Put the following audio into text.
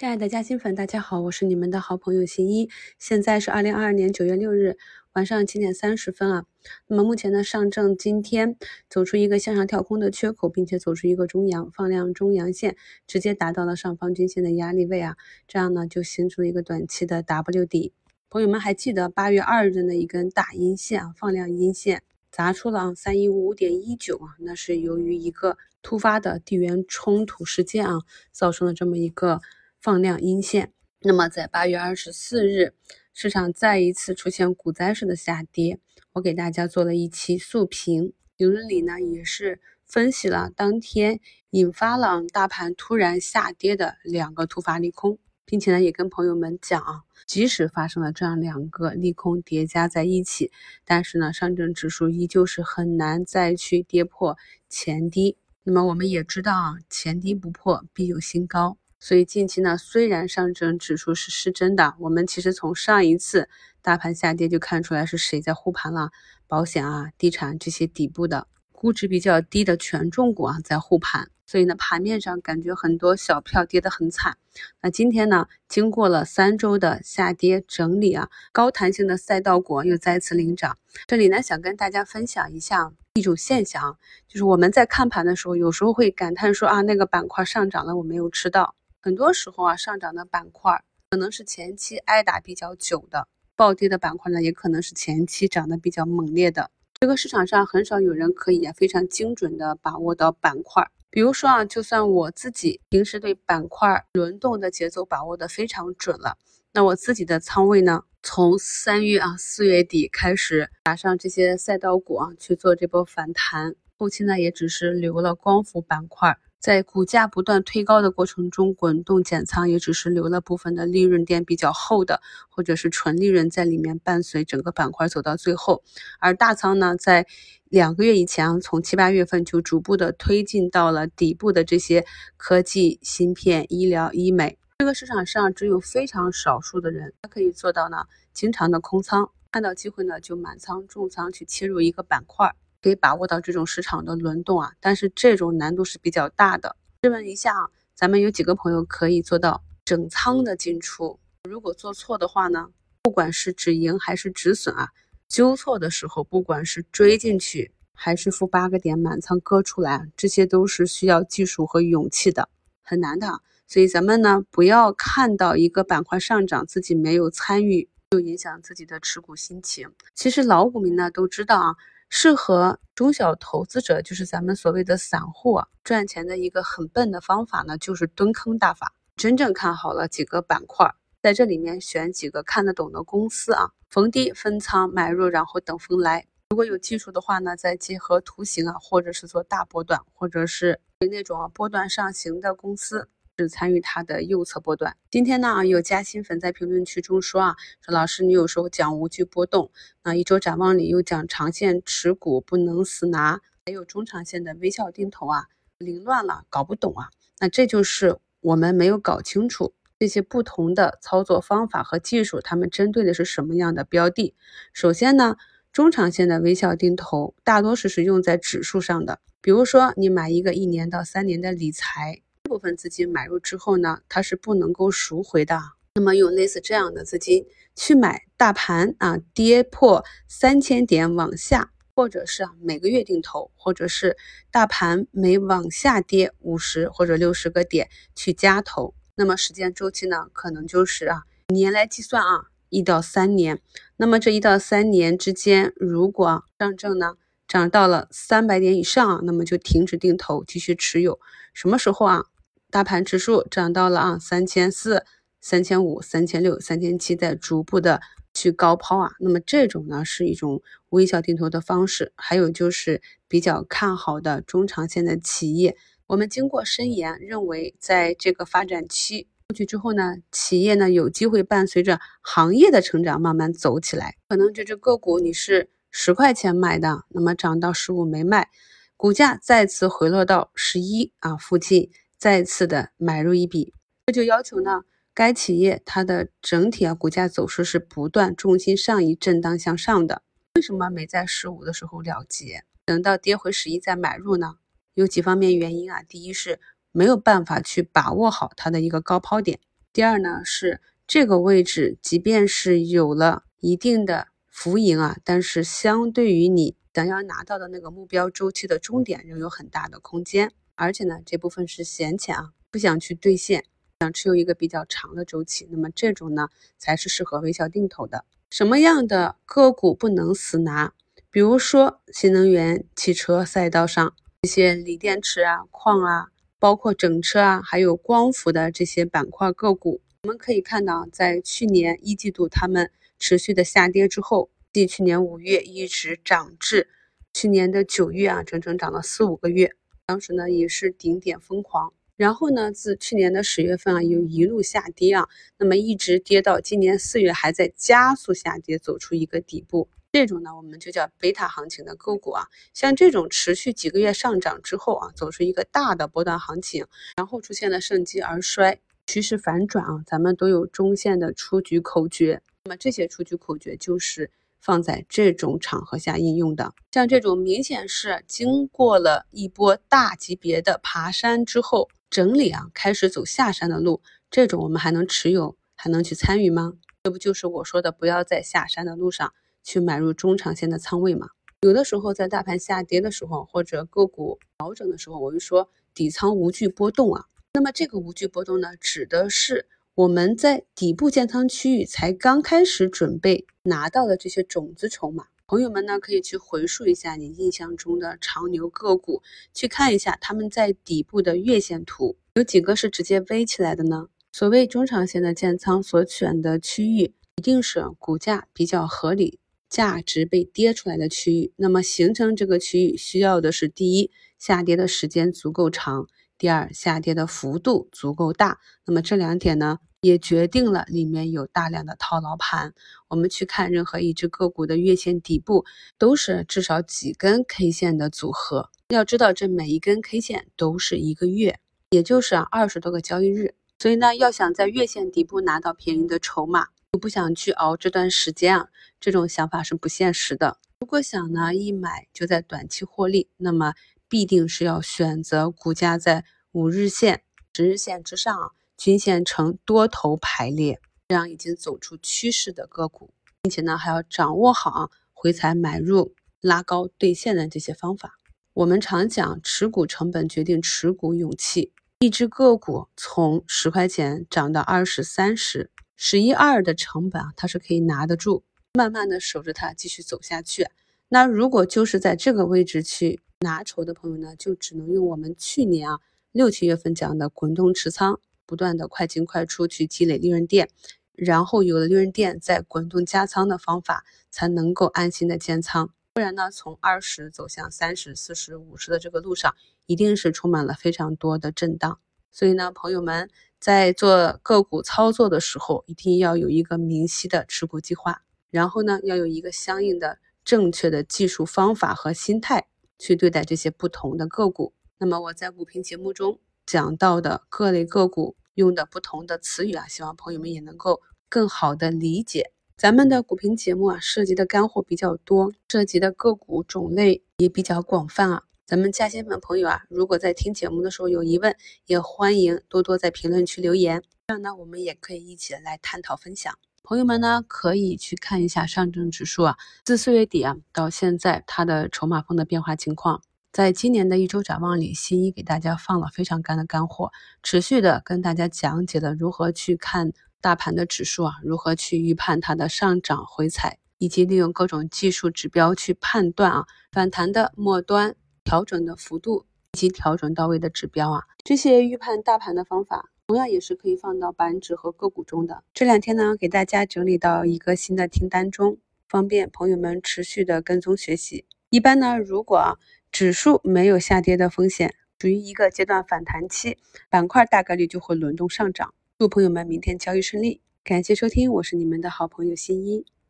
亲爱的嘉兴粉，大家好，我是你们的好朋友新一。现在是二零二二年九月六日晚上七点三十分啊。那么目前呢，上证今天走出一个向上跳空的缺口，并且走出一个中阳放量中阳线，直接达到了上方均线的压力位啊。这样呢，就形成了一个短期的 W 底。朋友们还记得八月二日的一根大阴线啊，放量阴线砸出了三一五五点一九啊，那是由于一个突发的地缘冲突事件啊，造成了这么一个。放量阴线，那么在八月二十四日，市场再一次出现股灾式的下跌，我给大家做了一期速评，评论里呢也是分析了当天引发了大盘突然下跌的两个突发利空，并且呢也跟朋友们讲啊，即使发生了这样两个利空叠加在一起，但是呢上证指数依旧是很难再去跌破前低。那么我们也知道啊，前低不破必有新高。所以近期呢，虽然上证指数是失真的，我们其实从上一次大盘下跌就看出来是谁在护盘了，保险啊、地产这些底部的估值比较低的权重股啊在护盘。所以呢，盘面上感觉很多小票跌得很惨。那今天呢，经过了三周的下跌整理啊，高弹性的赛道股又再次领涨。这里呢，想跟大家分享一下一种现象，就是我们在看盘的时候，有时候会感叹说啊，那个板块上涨了，我没有吃到。很多时候啊，上涨的板块可能是前期挨打比较久的，暴跌的板块呢，也可能是前期涨得比较猛烈的。这个市场上很少有人可以啊非常精准的把握到板块。比如说啊，就算我自己平时对板块轮动的节奏把握的非常准了，那我自己的仓位呢，从三月啊四月底开始打上这些赛道股啊去做这波反弹，后期呢也只是留了光伏板块。在股价不断推高的过程中，滚动减仓也只是留了部分的利润垫比较厚的，或者是纯利润在里面伴随整个板块走到最后。而大仓呢，在两个月以前，从七八月份就逐步的推进到了底部的这些科技、芯片、医疗、医美。这个市场上只有非常少数的人，他可以做到呢，经常的空仓，看到机会呢就满仓重仓去切入一个板块。可以把握到这种市场的轮动啊，但是这种难度是比较大的。试问一下啊，咱们有几个朋友可以做到整仓的进出？如果做错的话呢，不管是止盈还是止损啊，纠错的时候，不管是追进去还是负八个点满仓割出来，这些都是需要技术和勇气的，很难的。所以咱们呢，不要看到一个板块上涨，自己没有参与，就影响自己的持股心情。其实老股民呢都知道啊。适合中小投资者，就是咱们所谓的散户啊，赚钱的一个很笨的方法呢，就是蹲坑大法。真正看好了几个板块，在这里面选几个看得懂的公司啊，逢低分仓买入，然后等风来。如果有技术的话呢，再结合图形啊，或者是做大波段，或者是那种波段上行的公司。是参与它的右侧波段。今天呢，有加新粉在评论区中说啊，说老师你有时候讲无惧波动，那一周展望里又讲长线持股不能死拿，还有中长线的微笑定投啊，凌乱了，搞不懂啊。那这就是我们没有搞清楚这些不同的操作方法和技术，他们针对的是什么样的标的。首先呢，中长线的微笑定投大多数是用在指数上的，比如说你买一个一年到三年的理财。部分资金买入之后呢，它是不能够赎回的。那么用类似这样的资金去买大盘啊，跌破三千点往下，或者是啊每个月定投，或者是大盘每往下跌五十或者六十个点去加投，那么时间周期呢，可能就是啊年来计算啊一到三年。那么这一到三年之间，如果上证呢？涨到了三百点以上啊，那么就停止定投，继续持有。什么时候啊？大盘指数涨到了啊三千四、三千五、三千六、三千七，在逐步的去高抛啊。那么这种呢是一种微笑定投的方式。还有就是比较看好的中长线的企业，我们经过深研，认为在这个发展期过去之后呢，企业呢有机会伴随着行业的成长慢慢走起来。可能这只个股你是。十块钱买的，那么涨到十五没卖，股价再次回落到十一啊附近，再次的买入一笔，这就要求呢，该企业它的整体啊股价走势是不断重心上移、震荡向上的。为什么没在十五的时候了结，等到跌回十一再买入呢？有几方面原因啊，第一是没有办法去把握好它的一个高抛点，第二呢是这个位置，即便是有了一定的浮盈啊，但是相对于你想要拿到的那个目标周期的终点，仍有很大的空间。而且呢，这部分是闲钱啊，不想去兑现，想持有一个比较长的周期。那么这种呢，才是适合微笑定投的。什么样的个股不能死拿？比如说新能源汽车赛道上一些锂电池啊、矿啊，包括整车啊，还有光伏的这些板块个股，我们可以看到，在去年一季度它们持续的下跌之后，继去年五月一直涨至去年的九月啊，整整涨了四五个月。当时呢也是顶点疯狂，然后呢自去年的十月份啊又一路下跌啊，那么一直跌到今年四月还在加速下跌，走出一个底部，这种呢我们就叫贝塔行情的个股啊，像这种持续几个月上涨之后啊，走出一个大的波段行情，然后出现了盛极而衰，趋势反转啊，咱们都有中线的出局口诀，那么这些出局口诀就是。放在这种场合下应用的，像这种明显是经过了一波大级别的爬山之后整理啊，开始走下山的路，这种我们还能持有，还能去参与吗？这不就是我说的不要在下山的路上去买入中长线的仓位吗？有的时候在大盘下跌的时候，或者个股调整的时候，我们说底仓无惧波动啊。那么这个无惧波动呢，指的是。我们在底部建仓区域才刚开始准备拿到的这些种子筹码，朋友们呢可以去回溯一下你印象中的长牛个股，去看一下他们在底部的月线图，有几个是直接 V 起来的呢？所谓中长线的建仓所选的区域，一定是股价比较合理、价值被跌出来的区域。那么形成这个区域需要的是第一，下跌的时间足够长；第二，下跌的幅度足够大。那么这两点呢？也决定了里面有大量的套牢盘。我们去看任何一只个股的月线底部，都是至少几根 K 线的组合。要知道，这每一根 K 线都是一个月，也就是二十多个交易日。所以呢，要想在月线底部拿到便宜的筹码，又不想去熬这段时间啊，这种想法是不现实的。如果想呢一买就在短期获利，那么必定是要选择股价在五日线、十日线之上。均线呈多头排列，这样已经走出趋势的个股，并且呢还要掌握好回踩买入、拉高兑现的这些方法。我们常讲持股成本决定持股勇气，一只个股从十块钱涨到二十三十，十一二的成本啊，它是可以拿得住，慢慢的守着它继续走下去。那如果就是在这个位置去拿筹的朋友呢，就只能用我们去年啊六七月份讲的滚动持仓。不断的快进快出去积累利润垫，然后有了利润垫再滚动加仓的方法，才能够安心的建仓。不然呢，从二十走向三十、四十、五十的这个路上，一定是充满了非常多的震荡。所以呢，朋友们在做个股操作的时候，一定要有一个明晰的持股计划，然后呢，要有一个相应的正确的技术方法和心态去对待这些不同的个股。那么我在股评节目中讲到的各类个股。用的不同的词语啊，希望朋友们也能够更好的理解。咱们的股评节目啊，涉及的干货比较多，涉及的个股种类也比较广泛啊。咱们嘉兴粉朋友啊，如果在听节目的时候有疑问，也欢迎多多在评论区留言，这样呢，我们也可以一起来探讨分享。朋友们呢，可以去看一下上证指数啊，自四月底啊到现在它的筹码峰的变化情况。在今年的一周展望里，新一给大家放了非常干的干货，持续的跟大家讲解了如何去看大盘的指数啊，如何去预判它的上涨回踩，以及利用各种技术指标去判断啊反弹的末端、调整的幅度以及调整到位的指标啊，这些预判大盘的方法，同样也是可以放到板指和个股中的。这两天呢，给大家整理到一个新的清单中，方便朋友们持续的跟踪学习。一般呢，如果指数没有下跌的风险，属于一个阶段反弹期，板块大概率就会轮动上涨。祝朋友们明天交易顺利，感谢收听，我是你们的好朋友新一。